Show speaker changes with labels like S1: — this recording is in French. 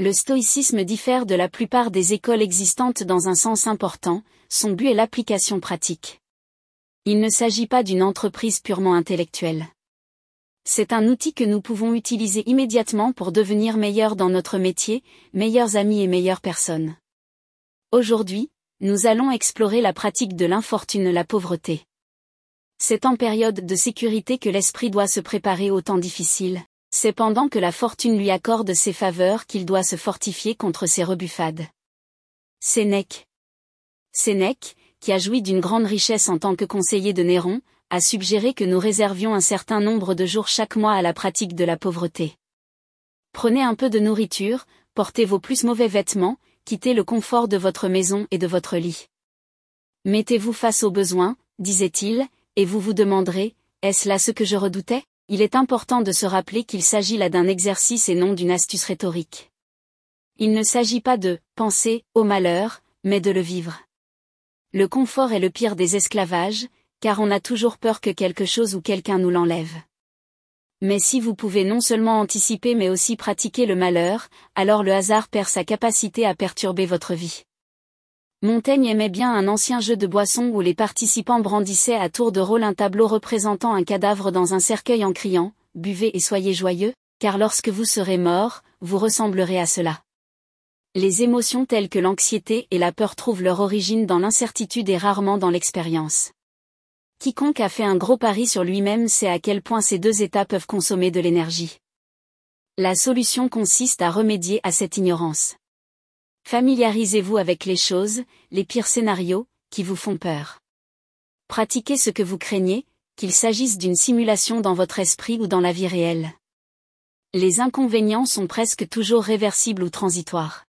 S1: Le stoïcisme diffère de la plupart des écoles existantes dans un sens important, son but est l'application pratique. Il ne s'agit pas d'une entreprise purement intellectuelle. C'est un outil que nous pouvons utiliser immédiatement pour devenir meilleurs dans notre métier, meilleurs amis et meilleures personnes. Aujourd'hui, nous allons explorer la pratique de l'infortune la pauvreté. C'est en période de sécurité que l'esprit doit se préparer aux temps difficiles, c'est pendant que la fortune lui accorde ses faveurs qu'il doit se fortifier contre ses rebuffades. Sénèque. Sénèque, qui a joui d'une grande richesse en tant que conseiller de Néron, a suggéré que nous réservions un certain nombre de jours chaque mois à la pratique de la pauvreté. Prenez un peu de nourriture, portez vos plus mauvais vêtements, quittez le confort de votre maison et de votre lit. Mettez-vous face aux besoins, disait-il, et vous vous demanderez, est-ce là ce que je redoutais? Il est important de se rappeler qu'il s'agit là d'un exercice et non d'une astuce rhétorique. Il ne s'agit pas de penser au malheur, mais de le vivre. Le confort est le pire des esclavages, car on a toujours peur que quelque chose ou quelqu'un nous l'enlève. Mais si vous pouvez non seulement anticiper mais aussi pratiquer le malheur, alors le hasard perd sa capacité à perturber votre vie. Montaigne aimait bien un ancien jeu de boisson où les participants brandissaient à tour de rôle un tableau représentant un cadavre dans un cercueil en criant ⁇ Buvez et soyez joyeux, car lorsque vous serez mort, vous ressemblerez à cela. Les émotions telles que l'anxiété et la peur trouvent leur origine dans l'incertitude et rarement dans l'expérience. Quiconque a fait un gros pari sur lui-même sait à quel point ces deux états peuvent consommer de l'énergie. La solution consiste à remédier à cette ignorance. Familiarisez-vous avec les choses, les pires scénarios, qui vous font peur. Pratiquez ce que vous craignez, qu'il s'agisse d'une simulation dans votre esprit ou dans la vie réelle. Les inconvénients sont presque toujours réversibles ou transitoires.